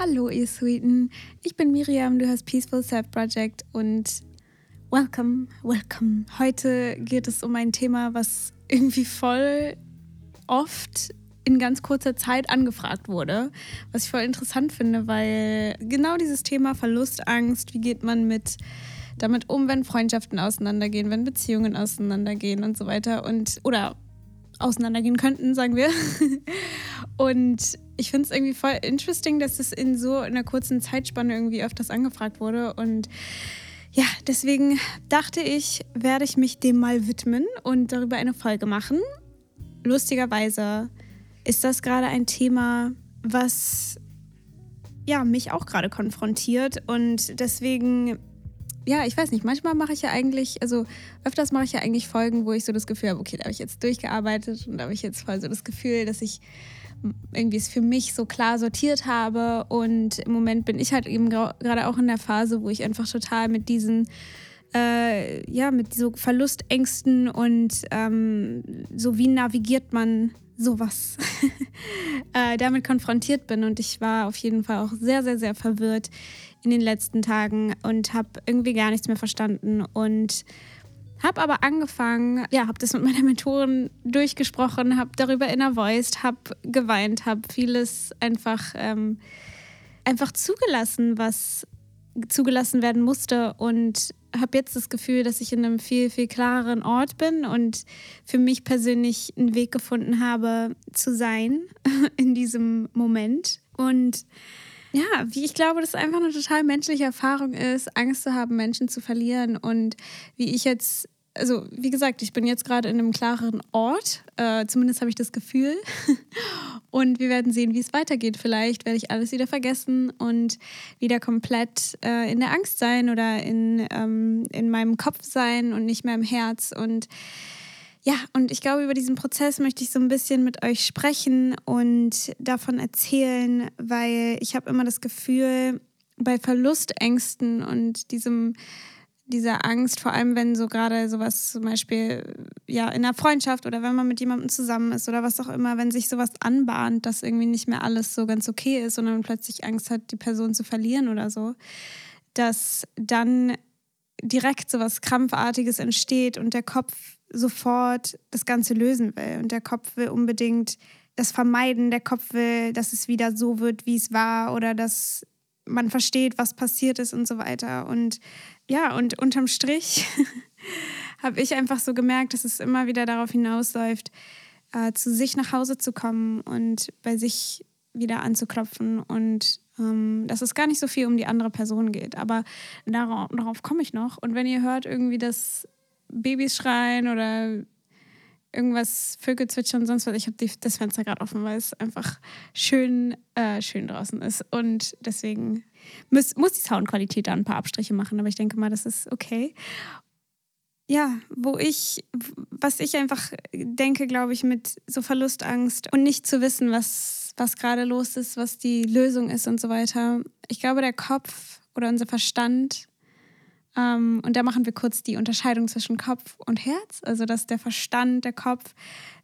Hallo, ihr Sweeten. Ich bin Miriam, du hast Peaceful Self Project und welcome, welcome. Heute geht es um ein Thema, was irgendwie voll oft in ganz kurzer Zeit angefragt wurde, was ich voll interessant finde, weil genau dieses Thema Verlustangst, wie geht man mit damit um, wenn Freundschaften auseinandergehen, wenn Beziehungen auseinandergehen und so weiter und oder auseinandergehen könnten, sagen wir. Und ich finde es irgendwie voll interesting, dass es in so einer kurzen Zeitspanne irgendwie öfters angefragt wurde. Und ja, deswegen dachte ich, werde ich mich dem mal widmen und darüber eine Folge machen. Lustigerweise ist das gerade ein Thema, was ja, mich auch gerade konfrontiert und deswegen ja, ich weiß nicht, manchmal mache ich ja eigentlich, also öfters mache ich ja eigentlich Folgen, wo ich so das Gefühl habe, okay, da habe ich jetzt durchgearbeitet und da habe ich jetzt voll so das Gefühl, dass ich irgendwie es für mich so klar sortiert habe. Und im Moment bin ich halt eben gerade auch in der Phase, wo ich einfach total mit diesen äh, ja, mit so Verlustängsten und ähm, so wie navigiert man sowas äh, damit konfrontiert bin. Und ich war auf jeden Fall auch sehr, sehr, sehr verwirrt in den letzten Tagen und habe irgendwie gar nichts mehr verstanden und habe aber angefangen, ja, habe das mit meiner Mentorin durchgesprochen, habe darüber innervoiced, habe geweint, habe vieles einfach, ähm, einfach zugelassen, was zugelassen werden musste und habe jetzt das Gefühl, dass ich in einem viel, viel klareren Ort bin und für mich persönlich einen Weg gefunden habe, zu sein in diesem Moment. Und ja, wie ich glaube, dass es einfach eine total menschliche Erfahrung ist, Angst zu haben, Menschen zu verlieren. Und wie ich jetzt, also wie gesagt, ich bin jetzt gerade in einem klareren Ort, äh, zumindest habe ich das Gefühl. und wir werden sehen, wie es weitergeht. Vielleicht werde ich alles wieder vergessen und wieder komplett äh, in der Angst sein oder in, ähm, in meinem Kopf sein und nicht mehr im Herz. Und ja, und ich glaube, über diesen Prozess möchte ich so ein bisschen mit euch sprechen und davon erzählen, weil ich habe immer das Gefühl, bei Verlustängsten und diesem dieser Angst, vor allem wenn so gerade sowas zum Beispiel ja in einer Freundschaft oder wenn man mit jemandem zusammen ist oder was auch immer, wenn sich sowas anbahnt, dass irgendwie nicht mehr alles so ganz okay ist und man plötzlich Angst hat, die Person zu verlieren oder so, dass dann direkt sowas Krampfartiges entsteht und der Kopf sofort das Ganze lösen will. Und der Kopf will unbedingt das vermeiden. Der Kopf will, dass es wieder so wird, wie es war oder dass man versteht, was passiert ist und so weiter. Und ja, und unterm Strich habe ich einfach so gemerkt, dass es immer wieder darauf hinausläuft, äh, zu sich nach Hause zu kommen und bei sich wieder anzuklopfen und ähm, dass es gar nicht so viel um die andere Person geht. Aber darauf, darauf komme ich noch. Und wenn ihr hört irgendwie, dass Babys schreien oder irgendwas, Vögel zwitschern und sonst was. Ich habe das Fenster gerade offen, weil es einfach schön, äh, schön draußen ist. Und deswegen muss, muss die Soundqualität da ein paar Abstriche machen, aber ich denke mal, das ist okay. Ja, wo ich, was ich einfach denke, glaube ich, mit so Verlustangst und nicht zu wissen, was, was gerade los ist, was die Lösung ist und so weiter. Ich glaube, der Kopf oder unser Verstand ähm, und da machen wir kurz die Unterscheidung zwischen Kopf und Herz. Also, dass der Verstand, der Kopf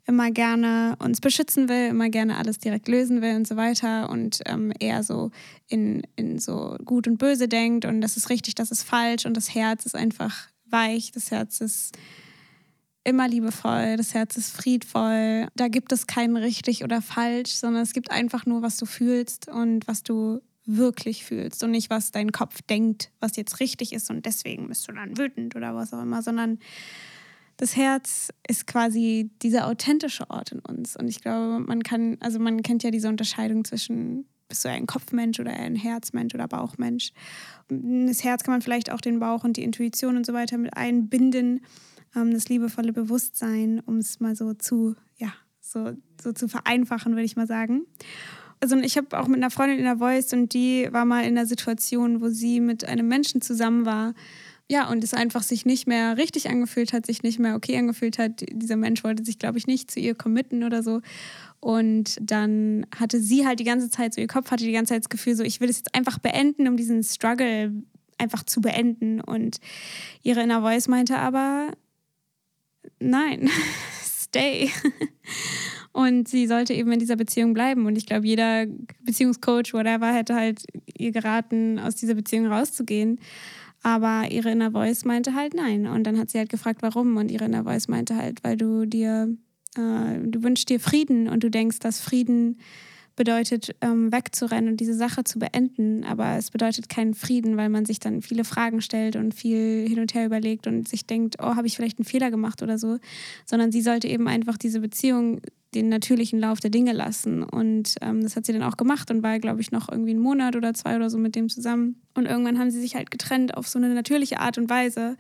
immer gerne uns beschützen will, immer gerne alles direkt lösen will und so weiter und ähm, eher so in, in so gut und böse denkt und das ist richtig, das ist falsch und das Herz ist einfach weich, das Herz ist immer liebevoll, das Herz ist friedvoll. Da gibt es kein richtig oder falsch, sondern es gibt einfach nur, was du fühlst und was du wirklich fühlst und nicht, was dein Kopf denkt, was jetzt richtig ist und deswegen bist du dann wütend oder was auch immer, sondern das Herz ist quasi dieser authentische Ort in uns. Und ich glaube, man kann, also man kennt ja diese Unterscheidung zwischen, bist du ein Kopfmensch oder ein Herzmensch oder Bauchmensch. Das Herz kann man vielleicht auch den Bauch und die Intuition und so weiter mit einbinden, ähm, das liebevolle Bewusstsein, um es mal so zu, ja, so, so zu vereinfachen, würde ich mal sagen also ich habe auch mit einer Freundin in der Voice und die war mal in einer Situation, wo sie mit einem Menschen zusammen war. Ja, und es einfach sich nicht mehr richtig angefühlt hat, sich nicht mehr okay angefühlt hat. Dieser Mensch wollte sich, glaube ich, nicht zu ihr committen oder so. Und dann hatte sie halt die ganze Zeit, so ihr Kopf hatte die ganze Zeit das Gefühl, so ich will es jetzt einfach beenden, um diesen Struggle einfach zu beenden. Und ihre Inner Voice meinte aber, nein, stay. Und sie sollte eben in dieser Beziehung bleiben. Und ich glaube, jeder Beziehungscoach, whatever, hätte halt ihr geraten, aus dieser Beziehung rauszugehen. Aber ihre Inner Voice meinte halt nein. Und dann hat sie halt gefragt, warum. Und ihre Inner Voice meinte halt, weil du dir, äh, du wünschst dir Frieden und du denkst, dass Frieden bedeutet, ähm, wegzurennen und diese Sache zu beenden. Aber es bedeutet keinen Frieden, weil man sich dann viele Fragen stellt und viel hin und her überlegt und sich denkt, oh, habe ich vielleicht einen Fehler gemacht oder so. Sondern sie sollte eben einfach diese Beziehung den natürlichen Lauf der Dinge lassen. Und ähm, das hat sie dann auch gemacht und war, glaube ich, noch irgendwie einen Monat oder zwei oder so mit dem zusammen. Und irgendwann haben sie sich halt getrennt auf so eine natürliche Art und Weise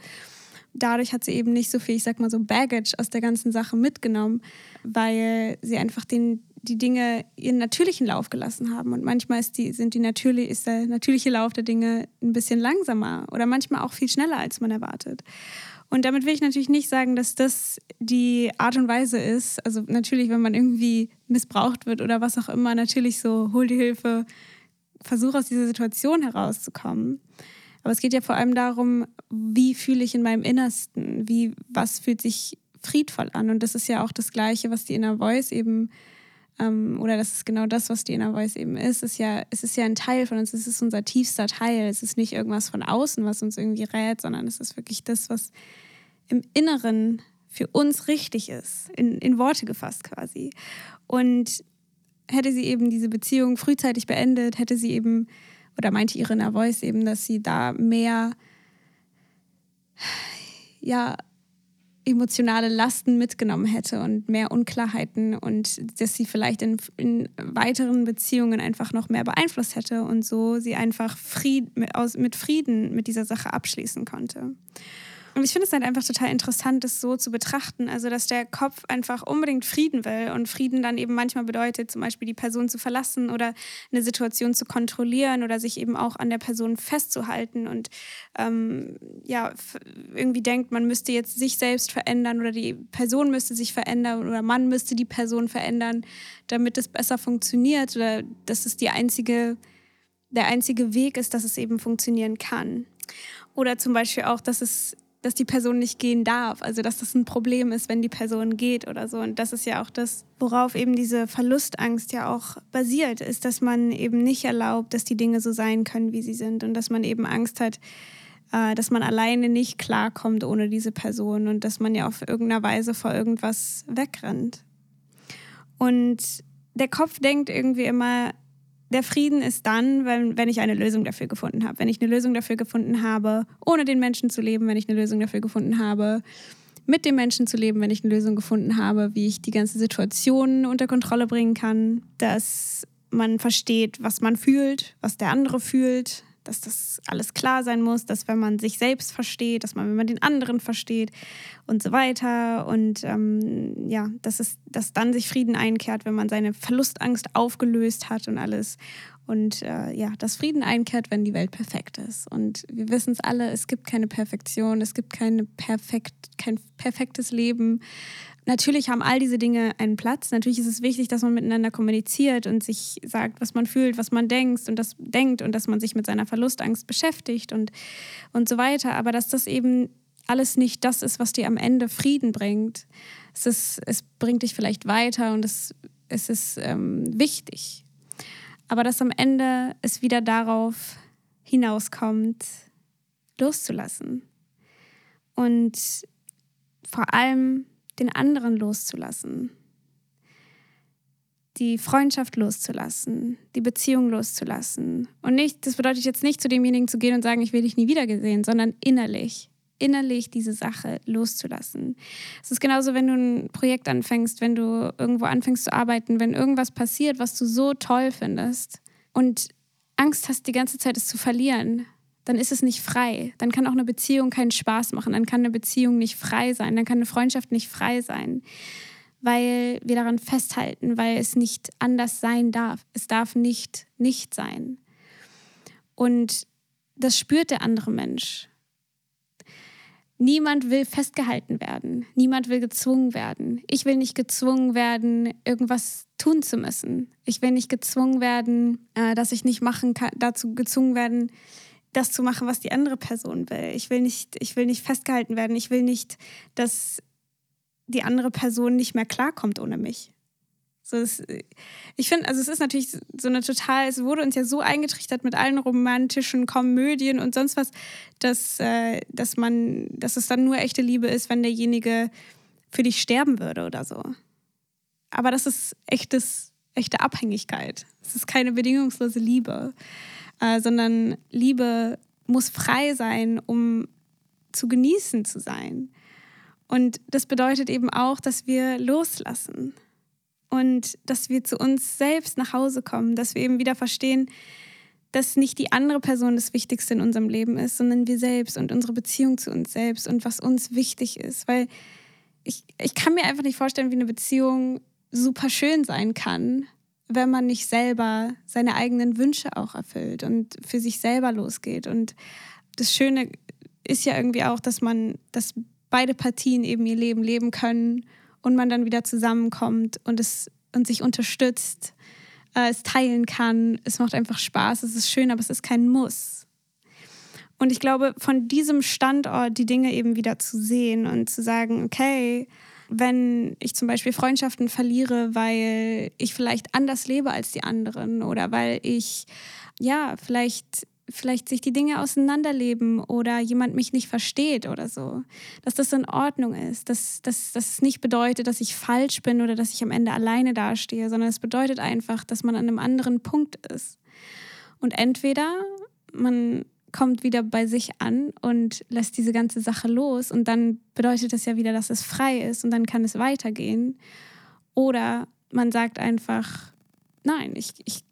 dadurch hat sie eben nicht so viel, ich sag mal so, Baggage aus der ganzen Sache mitgenommen, weil sie einfach den, die Dinge ihren natürlichen Lauf gelassen haben. Und manchmal ist, die, sind die natürlich, ist der natürliche Lauf der Dinge ein bisschen langsamer oder manchmal auch viel schneller, als man erwartet. Und damit will ich natürlich nicht sagen, dass das die Art und Weise ist. Also natürlich, wenn man irgendwie missbraucht wird oder was auch immer, natürlich so, hol die Hilfe, versuch aus dieser Situation herauszukommen. Aber es geht ja vor allem darum, wie fühle ich in meinem Innersten, wie, was fühlt sich friedvoll an. Und das ist ja auch das Gleiche, was die Inner Voice eben, ähm, oder das ist genau das, was die Inner Voice eben ist. Es ist ja, es ist ja ein Teil von uns, es ist unser tiefster Teil. Es ist nicht irgendwas von außen, was uns irgendwie rät, sondern es ist wirklich das, was im Inneren für uns richtig ist, in, in Worte gefasst quasi. Und hätte sie eben diese Beziehung frühzeitig beendet, hätte sie eben oder meinte Irina Voice eben, dass sie da mehr ja, emotionale Lasten mitgenommen hätte und mehr Unklarheiten und dass sie vielleicht in, in weiteren Beziehungen einfach noch mehr beeinflusst hätte und so sie einfach Fried, aus, mit Frieden mit dieser Sache abschließen konnte. Und ich finde es halt einfach total interessant, das so zu betrachten. Also, dass der Kopf einfach unbedingt Frieden will und Frieden dann eben manchmal bedeutet, zum Beispiel die Person zu verlassen oder eine Situation zu kontrollieren oder sich eben auch an der Person festzuhalten und ähm, ja, irgendwie denkt, man müsste jetzt sich selbst verändern oder die Person müsste sich verändern oder man müsste die Person verändern, damit es besser funktioniert oder dass es die einzige, der einzige Weg ist, dass es eben funktionieren kann. Oder zum Beispiel auch, dass es dass die Person nicht gehen darf. Also dass das ein Problem ist, wenn die Person geht oder so. Und das ist ja auch das, worauf eben diese Verlustangst ja auch basiert, ist, dass man eben nicht erlaubt, dass die Dinge so sein können, wie sie sind. Und dass man eben Angst hat, äh, dass man alleine nicht klarkommt ohne diese Person und dass man ja auf irgendeiner Weise vor irgendwas wegrennt. Und der Kopf denkt irgendwie immer, der Frieden ist dann, wenn, wenn ich eine Lösung dafür gefunden habe. Wenn ich eine Lösung dafür gefunden habe, ohne den Menschen zu leben, wenn ich eine Lösung dafür gefunden habe, mit dem Menschen zu leben, wenn ich eine Lösung gefunden habe, wie ich die ganze Situation unter Kontrolle bringen kann, dass man versteht, was man fühlt, was der andere fühlt, dass das alles klar sein muss, dass wenn man sich selbst versteht, dass man, wenn man den anderen versteht und so weiter. Und ähm, ja, dass, es, dass dann sich Frieden einkehrt, wenn man seine Verlustangst aufgelöst hat und alles. Und äh, ja, dass Frieden einkehrt, wenn die Welt perfekt ist. Und wir wissen es alle, es gibt keine Perfektion, es gibt keine perfekt, kein perfektes Leben natürlich haben all diese Dinge einen Platz. Natürlich ist es wichtig, dass man miteinander kommuniziert und sich sagt, was man fühlt, was man denkt und das denkt und dass man sich mit seiner Verlustangst beschäftigt und, und so weiter. Aber dass das eben alles nicht das ist, was dir am Ende Frieden bringt. Es, ist, es bringt dich vielleicht weiter und es, es ist ähm, wichtig. Aber dass am Ende es wieder darauf hinauskommt, loszulassen. Und vor allem den anderen loszulassen, die Freundschaft loszulassen, die Beziehung loszulassen. Und nicht, das bedeutet jetzt nicht zu demjenigen zu gehen und sagen, ich will dich nie wieder gesehen, sondern innerlich, innerlich diese Sache loszulassen. Es ist genauso, wenn du ein Projekt anfängst, wenn du irgendwo anfängst zu arbeiten, wenn irgendwas passiert, was du so toll findest und Angst hast, die ganze Zeit es zu verlieren, dann ist es nicht frei. Dann kann auch eine Beziehung keinen Spaß machen. Dann kann eine Beziehung nicht frei sein. Dann kann eine Freundschaft nicht frei sein, weil wir daran festhalten, weil es nicht anders sein darf. Es darf nicht nicht sein. Und das spürt der andere Mensch. Niemand will festgehalten werden. Niemand will gezwungen werden. Ich will nicht gezwungen werden, irgendwas tun zu müssen. Ich will nicht gezwungen werden, äh, dass ich nicht machen kann, dazu gezwungen werden, das zu machen, was die andere Person will. Ich will nicht, ich will nicht festgehalten werden. Ich will nicht, dass die andere Person nicht mehr klarkommt ohne mich. So, es, ich finde, also es ist natürlich so eine total, es wurde uns ja so eingetrichtert mit allen romantischen Komödien und sonst was, dass, äh, dass man, dass es dann nur echte Liebe ist, wenn derjenige für dich sterben würde oder so. Aber das ist echtes, echte Abhängigkeit. Es ist keine bedingungslose Liebe, äh, sondern Liebe muss frei sein, um zu genießen zu sein. Und das bedeutet eben auch, dass wir loslassen und dass wir zu uns selbst nach Hause kommen, dass wir eben wieder verstehen, dass nicht die andere Person das Wichtigste in unserem Leben ist, sondern wir selbst und unsere Beziehung zu uns selbst und was uns wichtig ist. Weil ich, ich kann mir einfach nicht vorstellen, wie eine Beziehung super schön sein kann, wenn man nicht selber seine eigenen Wünsche auch erfüllt und für sich selber losgeht. Und das Schöne ist ja irgendwie auch, dass man, dass beide Partien eben ihr Leben leben können und man dann wieder zusammenkommt und es und sich unterstützt, äh, es teilen kann. Es macht einfach Spaß, es ist schön, aber es ist kein Muss. Und ich glaube, von diesem Standort die Dinge eben wieder zu sehen und zu sagen, okay, wenn ich zum Beispiel Freundschaften verliere, weil ich vielleicht anders lebe als die anderen oder weil ich ja vielleicht vielleicht sich die Dinge auseinanderleben oder jemand mich nicht versteht oder so. Dass das in Ordnung ist. Dass, dass, dass es nicht bedeutet, dass ich falsch bin oder dass ich am Ende alleine dastehe, sondern es bedeutet einfach, dass man an einem anderen Punkt ist. Und entweder man kommt wieder bei sich an und lässt diese ganze Sache los und dann bedeutet das ja wieder, dass es frei ist und dann kann es weitergehen. Oder man sagt einfach, nein, ich, ich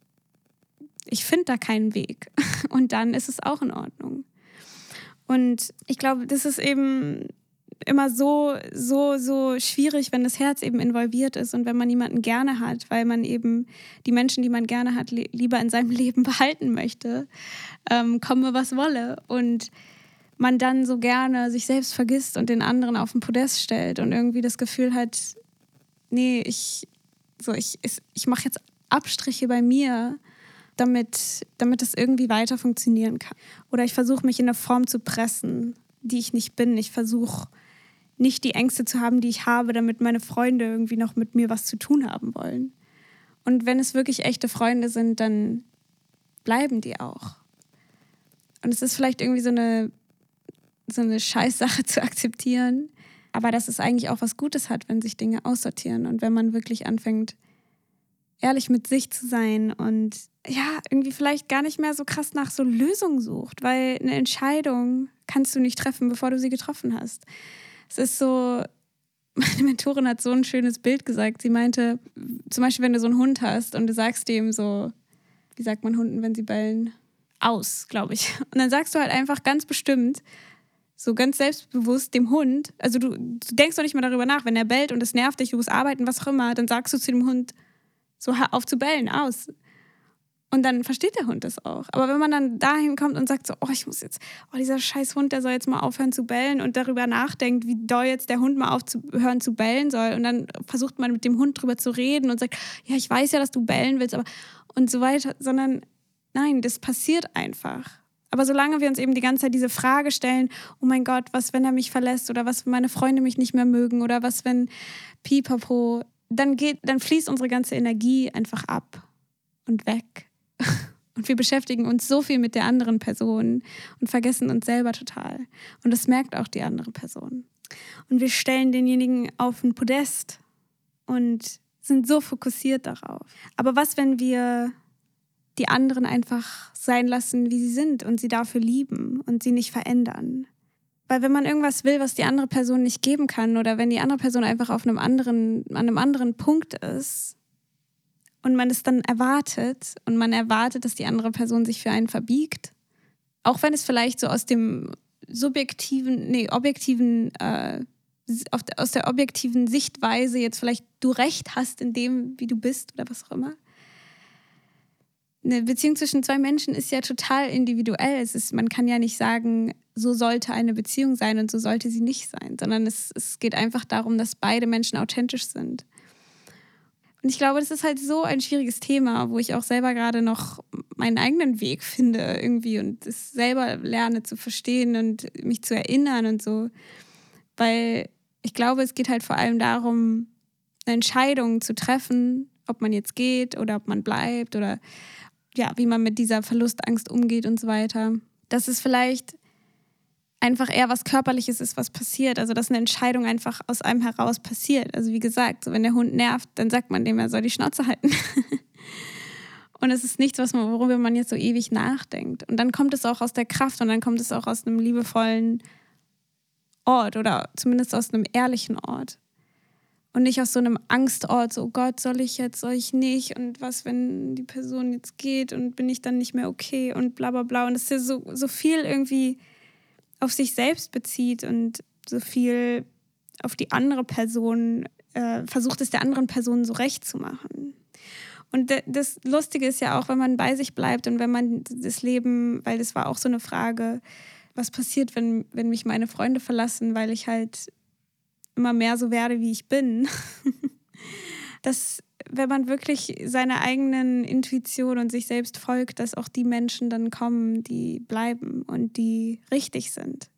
ich finde da keinen Weg. Und dann ist es auch in Ordnung. Und ich glaube, das ist eben immer so, so, so schwierig, wenn das Herz eben involviert ist und wenn man jemanden gerne hat, weil man eben die Menschen, die man gerne hat, lieber in seinem Leben behalten möchte, ähm, komme was wolle. Und man dann so gerne sich selbst vergisst und den anderen auf den Podest stellt und irgendwie das Gefühl hat, nee, ich, so, ich, ich mache jetzt Abstriche bei mir damit, damit es irgendwie weiter funktionieren kann. Oder ich versuche mich in eine Form zu pressen, die ich nicht bin. Ich versuche nicht die Ängste zu haben, die ich habe, damit meine Freunde irgendwie noch mit mir was zu tun haben wollen. Und wenn es wirklich echte Freunde sind, dann bleiben die auch. Und es ist vielleicht irgendwie so eine, so eine Scheißsache zu akzeptieren, aber dass es eigentlich auch was Gutes hat, wenn sich Dinge aussortieren und wenn man wirklich anfängt, ehrlich mit sich zu sein und ja, irgendwie vielleicht gar nicht mehr so krass nach so Lösungen sucht, weil eine Entscheidung kannst du nicht treffen, bevor du sie getroffen hast. Es ist so, meine Mentorin hat so ein schönes Bild gesagt. Sie meinte, zum Beispiel, wenn du so einen Hund hast und du sagst dem so, wie sagt man Hunden, wenn sie bellen? Aus, glaube ich. Und dann sagst du halt einfach ganz bestimmt, so ganz selbstbewusst dem Hund, also du, du denkst doch nicht mal darüber nach, wenn er bellt und es nervt dich, du musst arbeiten, was auch immer, dann sagst du zu dem Hund, so auf zu bellen, aus. Und dann versteht der Hund das auch. Aber wenn man dann dahin kommt und sagt so, oh, ich muss jetzt, oh, dieser scheiß Hund, der soll jetzt mal aufhören zu bellen und darüber nachdenkt, wie doll jetzt der Hund mal aufhören zu bellen soll. Und dann versucht man mit dem Hund drüber zu reden und sagt, ja, ich weiß ja, dass du bellen willst, aber und so weiter. Sondern nein, das passiert einfach. Aber solange wir uns eben die ganze Zeit diese Frage stellen, oh mein Gott, was, wenn er mich verlässt oder was, wenn meine Freunde mich nicht mehr mögen oder was, wenn Pipapo, dann geht, dann fließt unsere ganze Energie einfach ab und weg. Und wir beschäftigen uns so viel mit der anderen Person und vergessen uns selber total. Und das merkt auch die andere Person. Und wir stellen denjenigen auf ein Podest und sind so fokussiert darauf. Aber was, wenn wir die anderen einfach sein lassen, wie sie sind und sie dafür lieben und sie nicht verändern? Weil wenn man irgendwas will, was die andere Person nicht geben kann oder wenn die andere Person einfach auf einem anderen, an einem anderen Punkt ist, und man es dann erwartet und man erwartet, dass die andere Person sich für einen verbiegt, auch wenn es vielleicht so aus dem subjektiven, nee, objektiven, äh, aus der objektiven Sichtweise jetzt vielleicht du recht hast in dem, wie du bist oder was auch immer. Eine Beziehung zwischen zwei Menschen ist ja total individuell. Es ist, man kann ja nicht sagen, so sollte eine Beziehung sein und so sollte sie nicht sein, sondern es, es geht einfach darum, dass beide Menschen authentisch sind. Und ich glaube, das ist halt so ein schwieriges Thema, wo ich auch selber gerade noch meinen eigenen Weg finde irgendwie und es selber lerne zu verstehen und mich zu erinnern und so. Weil ich glaube, es geht halt vor allem darum, eine Entscheidung zu treffen ob man jetzt geht oder ob man bleibt oder ja, wie man mit dieser Verlustangst umgeht und so weiter. Dass es vielleicht einfach eher was Körperliches ist, was passiert. Also, dass eine Entscheidung einfach aus einem heraus passiert. Also, wie gesagt, so wenn der Hund nervt, dann sagt man dem, er soll die Schnauze halten. und es ist nichts, was man, worüber man jetzt so ewig nachdenkt. Und dann kommt es auch aus der Kraft und dann kommt es auch aus einem liebevollen Ort oder zumindest aus einem ehrlichen Ort und nicht aus so einem Angstort, so oh Gott, soll ich jetzt, soll ich nicht und was, wenn die Person jetzt geht und bin ich dann nicht mehr okay und bla bla bla. Und es ist ja so, so viel irgendwie auf sich selbst bezieht und so viel auf die andere Person, äh, versucht es der anderen Person so recht zu machen. Und das Lustige ist ja auch, wenn man bei sich bleibt und wenn man das Leben, weil das war auch so eine Frage, was passiert, wenn, wenn mich meine Freunde verlassen, weil ich halt immer mehr so werde, wie ich bin. dass wenn man wirklich seiner eigenen Intuition und sich selbst folgt, dass auch die Menschen dann kommen, die bleiben und die richtig sind.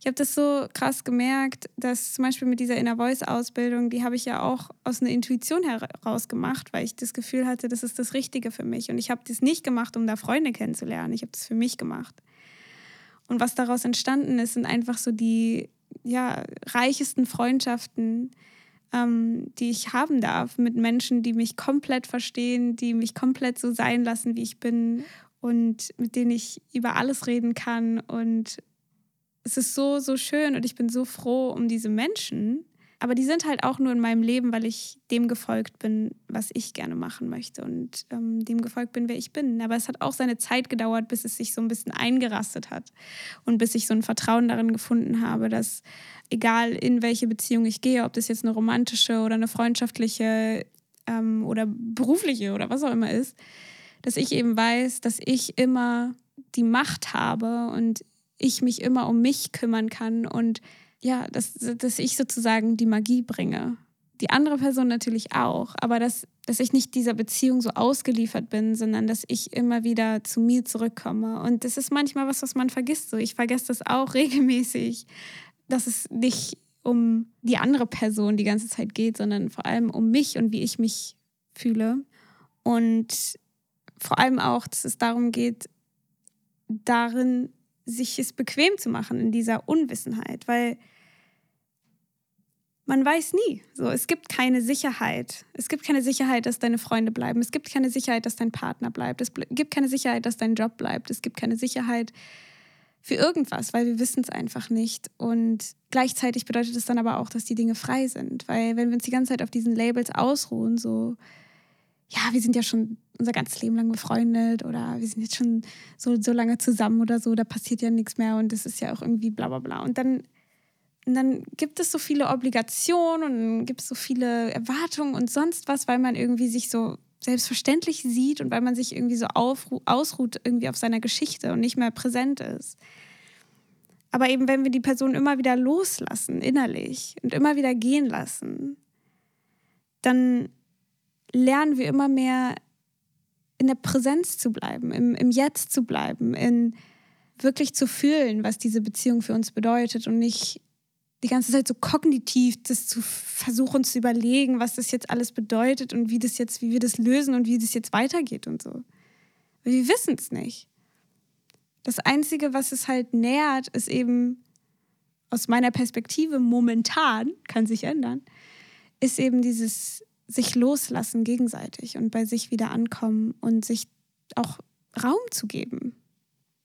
Ich habe das so krass gemerkt, dass zum Beispiel mit dieser Inner Voice Ausbildung, die habe ich ja auch aus einer Intuition heraus gemacht, weil ich das Gefühl hatte, das ist das Richtige für mich. Und ich habe das nicht gemacht, um da Freunde kennenzulernen. Ich habe das für mich gemacht. Und was daraus entstanden ist, sind einfach so die ja, reichesten Freundschaften, ähm, die ich haben darf mit Menschen, die mich komplett verstehen, die mich komplett so sein lassen, wie ich bin und mit denen ich über alles reden kann. Und es ist so, so schön und ich bin so froh um diese Menschen. Aber die sind halt auch nur in meinem Leben, weil ich dem gefolgt bin, was ich gerne machen möchte und ähm, dem gefolgt bin, wer ich bin. Aber es hat auch seine Zeit gedauert, bis es sich so ein bisschen eingerastet hat und bis ich so ein Vertrauen darin gefunden habe, dass egal in welche Beziehung ich gehe, ob das jetzt eine romantische oder eine freundschaftliche ähm, oder berufliche oder was auch immer ist, dass ich eben weiß, dass ich immer die Macht habe und ich mich immer um mich kümmern kann und ja, dass, dass ich sozusagen die Magie bringe. Die andere Person natürlich auch, aber dass, dass ich nicht dieser Beziehung so ausgeliefert bin, sondern dass ich immer wieder zu mir zurückkomme. Und das ist manchmal was, was man vergisst. So, ich vergesse das auch regelmäßig, dass es nicht um die andere Person die ganze Zeit geht, sondern vor allem um mich und wie ich mich fühle. Und vor allem auch, dass es darum geht, darin sich es bequem zu machen in dieser Unwissenheit, weil man weiß nie. So, es gibt keine Sicherheit. Es gibt keine Sicherheit, dass deine Freunde bleiben. Es gibt keine Sicherheit, dass dein Partner bleibt. Es gibt keine Sicherheit, dass dein Job bleibt. Es gibt keine Sicherheit für irgendwas, weil wir wissen es einfach nicht. Und gleichzeitig bedeutet es dann aber auch, dass die Dinge frei sind. Weil wenn wir uns die ganze Zeit auf diesen Labels ausruhen, so, ja, wir sind ja schon unser ganzes Leben lang befreundet oder wir sind jetzt schon so, so lange zusammen oder so, da passiert ja nichts mehr und das ist ja auch irgendwie bla bla bla. Und dann und dann gibt es so viele Obligationen und gibt es so viele Erwartungen und sonst was, weil man irgendwie sich so selbstverständlich sieht und weil man sich irgendwie so ausruht irgendwie auf seiner Geschichte und nicht mehr präsent ist. Aber eben, wenn wir die Person immer wieder loslassen, innerlich und immer wieder gehen lassen, dann lernen wir immer mehr in der Präsenz zu bleiben, im, im Jetzt zu bleiben, in wirklich zu fühlen, was diese Beziehung für uns bedeutet und nicht die ganze Zeit so kognitiv das zu versuchen zu überlegen, was das jetzt alles bedeutet und wie das jetzt, wie wir das lösen und wie das jetzt weitergeht und so. Wir wissen es nicht. Das Einzige, was es halt nährt, ist eben aus meiner Perspektive momentan, kann sich ändern, ist eben dieses sich loslassen gegenseitig und bei sich wieder ankommen und sich auch Raum zu geben.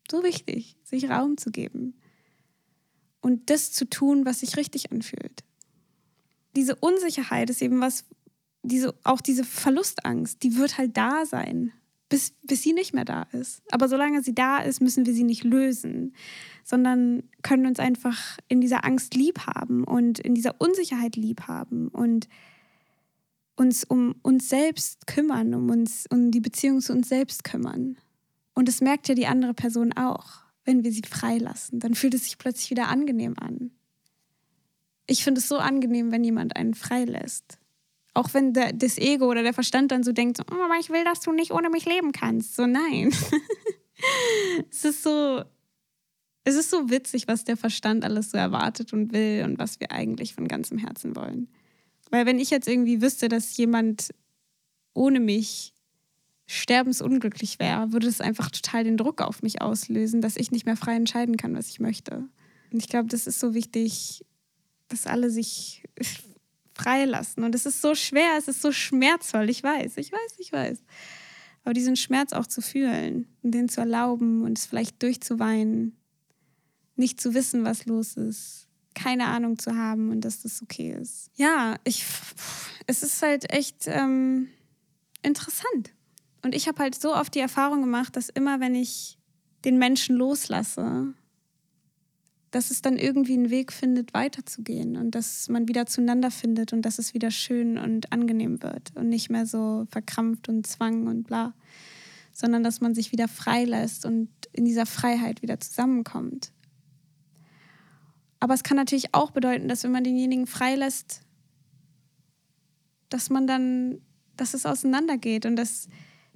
So wichtig, sich Raum zu geben und das zu tun, was sich richtig anfühlt. Diese Unsicherheit ist eben was, diese, auch diese Verlustangst, die wird halt da sein, bis, bis sie nicht mehr da ist. Aber solange sie da ist, müssen wir sie nicht lösen, sondern können uns einfach in dieser Angst lieb haben und in dieser Unsicherheit lieb haben und uns um uns selbst kümmern, um uns um die Beziehung zu uns selbst kümmern. Und das merkt ja die andere Person auch wenn wir sie freilassen. Dann fühlt es sich plötzlich wieder angenehm an. Ich finde es so angenehm, wenn jemand einen freilässt. Auch wenn der, das Ego oder der Verstand dann so denkt, oh, aber ich will, dass du nicht ohne mich leben kannst. So nein. es ist so, es ist so witzig, was der Verstand alles so erwartet und will und was wir eigentlich von ganzem Herzen wollen. Weil wenn ich jetzt irgendwie wüsste, dass jemand ohne mich sterbensunglücklich wäre, würde es einfach total den Druck auf mich auslösen, dass ich nicht mehr frei entscheiden kann, was ich möchte. Und ich glaube, das ist so wichtig, dass alle sich freilassen. Und es ist so schwer, es ist so schmerzvoll. Ich weiß, ich weiß, ich weiß. Aber diesen Schmerz auch zu fühlen und den zu erlauben und es vielleicht durchzuweinen, nicht zu wissen, was los ist, keine Ahnung zu haben und dass das okay ist. Ja, ich, es ist halt echt ähm, interessant. Und ich habe halt so oft die Erfahrung gemacht, dass immer, wenn ich den Menschen loslasse, dass es dann irgendwie einen Weg findet, weiterzugehen und dass man wieder zueinander findet und dass es wieder schön und angenehm wird und nicht mehr so verkrampft und zwang und bla, sondern dass man sich wieder frei lässt und in dieser Freiheit wieder zusammenkommt. Aber es kann natürlich auch bedeuten, dass wenn man denjenigen freilässt, dass man dann, dass es auseinandergeht und dass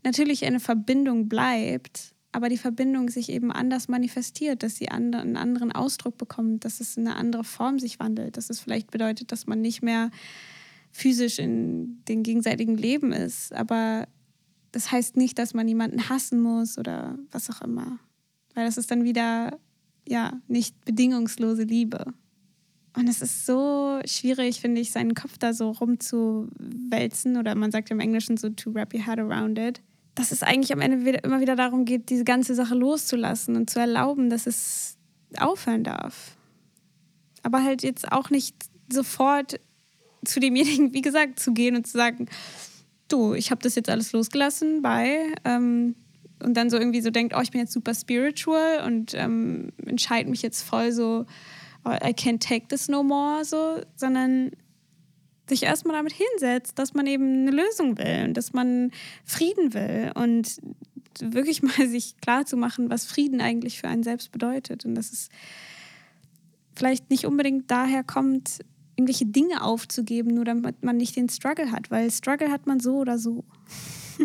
natürlich eine Verbindung bleibt, aber die Verbindung sich eben anders manifestiert, dass sie einen anderen Ausdruck bekommt, dass es in eine andere Form sich wandelt, dass es vielleicht bedeutet, dass man nicht mehr physisch in dem gegenseitigen Leben ist, aber das heißt nicht, dass man jemanden hassen muss oder was auch immer, weil das ist dann wieder ja nicht bedingungslose Liebe. Und es ist so schwierig, finde ich, seinen Kopf da so rumzuwälzen oder man sagt im Englischen so to wrap your head around it dass es eigentlich am Ende wieder, immer wieder darum geht, diese ganze Sache loszulassen und zu erlauben, dass es aufhören darf. Aber halt jetzt auch nicht sofort zu demjenigen, wie gesagt, zu gehen und zu sagen, du, ich habe das jetzt alles losgelassen, bei ähm, und dann so irgendwie so denkt, oh, ich bin jetzt super spiritual und ähm, entscheide mich jetzt voll so, oh, I can't take this no more, so, sondern sich erstmal damit hinsetzt, dass man eben eine Lösung will und dass man Frieden will und wirklich mal sich klar zu machen, was Frieden eigentlich für einen selbst bedeutet und dass es vielleicht nicht unbedingt daher kommt, irgendwelche Dinge aufzugeben, nur damit man nicht den Struggle hat, weil Struggle hat man so oder so.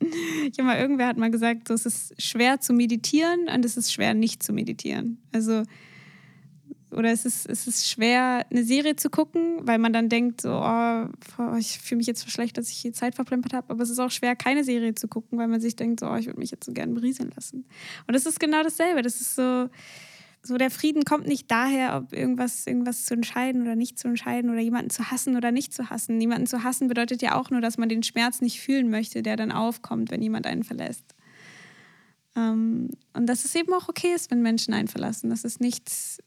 ich habe mal, irgendwer hat mal gesagt, so, es ist schwer zu meditieren und es ist schwer nicht zu meditieren. Also oder es ist, es ist schwer, eine Serie zu gucken, weil man dann denkt, so, oh, ich fühle mich jetzt so schlecht, dass ich hier Zeit verplempert habe. Aber es ist auch schwer, keine Serie zu gucken, weil man sich denkt, so, oh, ich würde mich jetzt so gerne berieseln lassen. Und das ist genau dasselbe. Das ist so, so der Frieden kommt nicht daher, ob irgendwas, irgendwas zu entscheiden oder nicht zu entscheiden oder jemanden zu hassen oder nicht zu hassen. Jemanden zu hassen bedeutet ja auch nur, dass man den Schmerz nicht fühlen möchte, der dann aufkommt, wenn jemand einen verlässt. Ähm, und dass es eben auch okay ist, wenn Menschen einen verlassen. Das ist nichts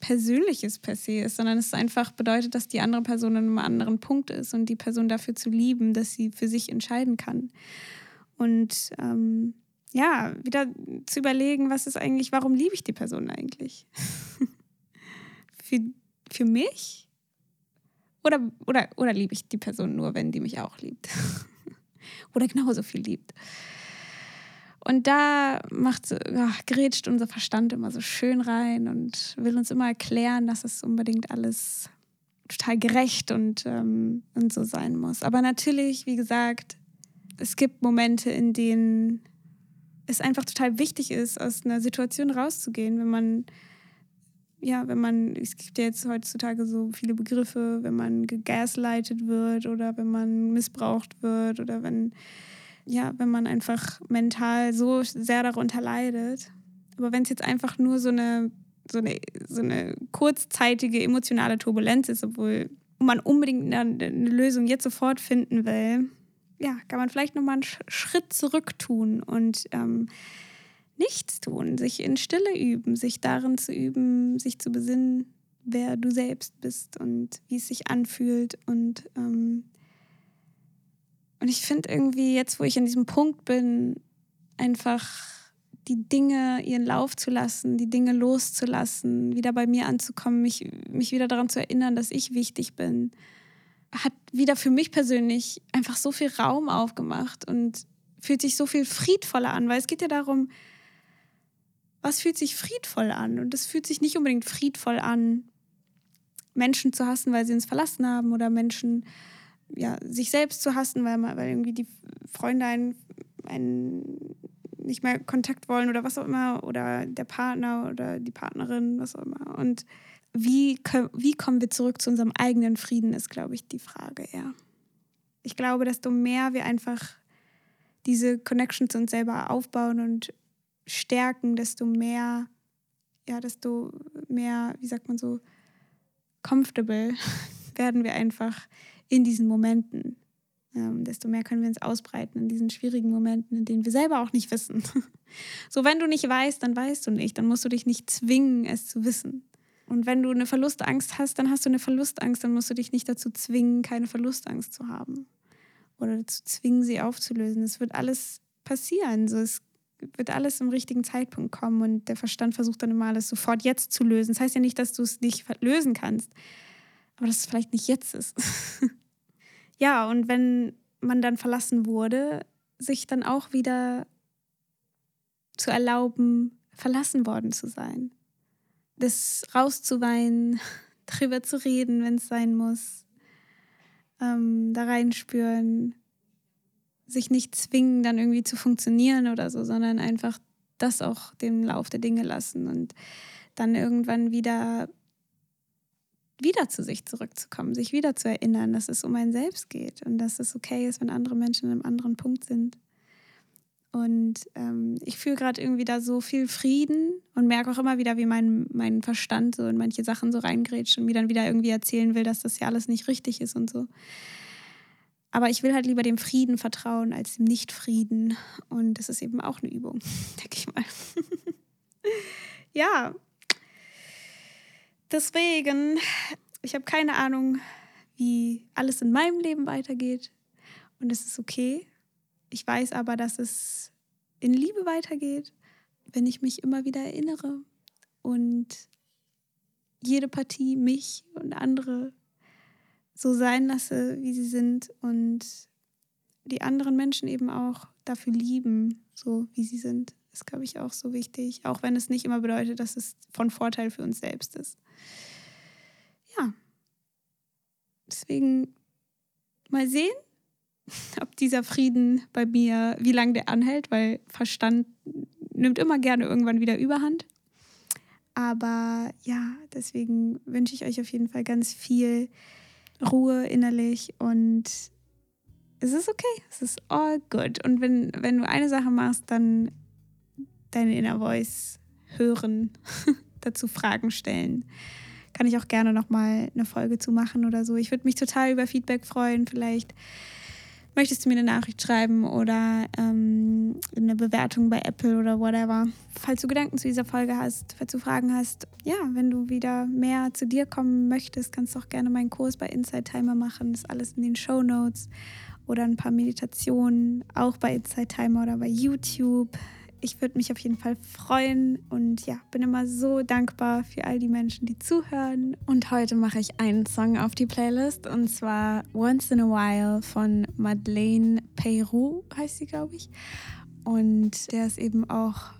Persönliches per se ist, sondern es einfach bedeutet, dass die andere Person an einem anderen Punkt ist und die Person dafür zu lieben, dass sie für sich entscheiden kann. Und ähm, ja, wieder zu überlegen, was ist eigentlich, warum liebe ich die Person eigentlich? für, für mich? Oder, oder, oder liebe ich die Person nur, wenn die mich auch liebt? oder genauso viel liebt? Und da macht, ach, grätscht unser Verstand immer so schön rein und will uns immer erklären, dass es unbedingt alles total gerecht und, ähm, und so sein muss. Aber natürlich, wie gesagt, es gibt Momente, in denen es einfach total wichtig ist, aus einer Situation rauszugehen, wenn man, ja, wenn man, es gibt ja jetzt heutzutage so viele Begriffe, wenn man gegaslightet wird oder wenn man missbraucht wird oder wenn ja, wenn man einfach mental so sehr darunter leidet. Aber wenn es jetzt einfach nur so eine, so eine, so eine kurzzeitige emotionale Turbulenz ist, obwohl man unbedingt eine, eine Lösung jetzt sofort finden will, ja, kann man vielleicht nochmal einen Schritt zurück tun und ähm, nichts tun, sich in Stille üben, sich darin zu üben, sich zu besinnen, wer du selbst bist und wie es sich anfühlt und ähm, und ich finde irgendwie jetzt, wo ich an diesem Punkt bin, einfach die Dinge ihren Lauf zu lassen, die Dinge loszulassen, wieder bei mir anzukommen, mich, mich wieder daran zu erinnern, dass ich wichtig bin, hat wieder für mich persönlich einfach so viel Raum aufgemacht und fühlt sich so viel friedvoller an, weil es geht ja darum, was fühlt sich friedvoll an? Und es fühlt sich nicht unbedingt friedvoll an, Menschen zu hassen, weil sie uns verlassen haben oder Menschen ja, sich selbst zu hassen, weil, man, weil irgendwie die Freunde einen, einen nicht mehr Kontakt wollen oder was auch immer, oder der Partner oder die Partnerin, was auch immer. Und wie, wie kommen wir zurück zu unserem eigenen Frieden, ist, glaube ich, die Frage, ja. ich glaube, desto mehr wir einfach diese Connection zu uns selber aufbauen und stärken, desto mehr, ja, desto mehr, wie sagt man so, comfortable werden wir einfach in diesen Momenten. Ähm, desto mehr können wir uns ausbreiten in diesen schwierigen Momenten, in denen wir selber auch nicht wissen. so, wenn du nicht weißt, dann weißt du nicht. Dann musst du dich nicht zwingen, es zu wissen. Und wenn du eine Verlustangst hast, dann hast du eine Verlustangst. Dann musst du dich nicht dazu zwingen, keine Verlustangst zu haben. Oder dazu zwingen, sie aufzulösen. Es wird alles passieren. So, es wird alles im richtigen Zeitpunkt kommen. Und der Verstand versucht dann immer alles sofort jetzt zu lösen. Das heißt ja nicht, dass du es nicht lösen kannst. Aber dass es vielleicht nicht jetzt ist. ja, und wenn man dann verlassen wurde, sich dann auch wieder zu erlauben, verlassen worden zu sein. Das rauszuweinen, darüber zu reden, wenn es sein muss. Ähm, da reinspüren, sich nicht zwingen, dann irgendwie zu funktionieren oder so, sondern einfach das auch dem Lauf der Dinge lassen und dann irgendwann wieder wieder zu sich zurückzukommen, sich wieder zu erinnern, dass es um ein Selbst geht und dass es okay ist, wenn andere Menschen an einem anderen Punkt sind. Und ähm, ich fühle gerade irgendwie da so viel Frieden und merke auch immer wieder, wie mein, mein Verstand so in manche Sachen so reingrätscht und mir dann wieder irgendwie erzählen will, dass das ja alles nicht richtig ist und so. Aber ich will halt lieber dem Frieden vertrauen als dem Nichtfrieden. Und das ist eben auch eine Übung, denke ich mal. ja, Deswegen, ich habe keine Ahnung, wie alles in meinem Leben weitergeht. Und es ist okay. Ich weiß aber, dass es in Liebe weitergeht, wenn ich mich immer wieder erinnere und jede Partie mich und andere so sein lasse, wie sie sind und die anderen Menschen eben auch dafür lieben, so wie sie sind, ist, glaube ich, auch so wichtig, auch wenn es nicht immer bedeutet, dass es von Vorteil für uns selbst ist ja, deswegen mal sehen, ob dieser Frieden bei mir, wie lange der anhält, weil Verstand nimmt immer gerne irgendwann wieder Überhand. Aber ja, deswegen wünsche ich euch auf jeden Fall ganz viel Ruhe innerlich und es ist okay, es ist all good. Und wenn, wenn du eine Sache machst, dann deine Inner Voice hören, dazu Fragen stellen kann ich auch gerne nochmal eine Folge zu machen oder so. Ich würde mich total über Feedback freuen. Vielleicht möchtest du mir eine Nachricht schreiben oder ähm, eine Bewertung bei Apple oder whatever. Falls du Gedanken zu dieser Folge hast, falls du Fragen hast, ja, wenn du wieder mehr zu dir kommen möchtest, kannst du auch gerne meinen Kurs bei Inside Timer machen. Das ist alles in den Show Notes oder ein paar Meditationen, auch bei Inside Timer oder bei YouTube ich würde mich auf jeden Fall freuen und ja, bin immer so dankbar für all die Menschen, die zuhören. Und heute mache ich einen Song auf die Playlist und zwar Once in a While von Madeleine Peyrou, heißt sie, glaube ich. Und der ist eben auch,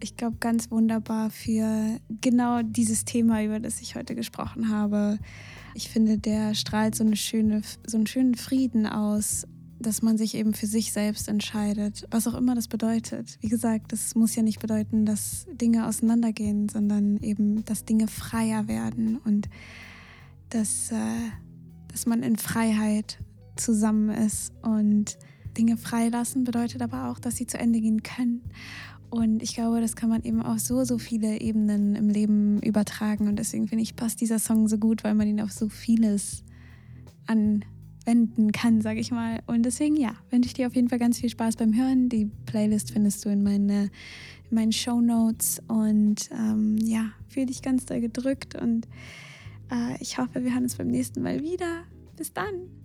ich glaube, ganz wunderbar für genau dieses Thema, über das ich heute gesprochen habe. Ich finde, der strahlt so, eine schöne, so einen schönen Frieden aus dass man sich eben für sich selbst entscheidet, was auch immer das bedeutet. Wie gesagt, das muss ja nicht bedeuten, dass Dinge auseinandergehen, sondern eben, dass Dinge freier werden und dass, äh, dass man in Freiheit zusammen ist. Und Dinge freilassen bedeutet aber auch, dass sie zu Ende gehen können. Und ich glaube, das kann man eben auf so, so viele Ebenen im Leben übertragen. Und deswegen finde ich, passt dieser Song so gut, weil man ihn auf so vieles an wenden kann, sage ich mal. Und deswegen, ja, wünsche ich dir auf jeden Fall ganz viel Spaß beim Hören. Die Playlist findest du in, meine, in meinen Show Notes. Und ähm, ja, fühle dich ganz doll gedrückt. Und äh, ich hoffe, wir hören uns beim nächsten Mal wieder. Bis dann.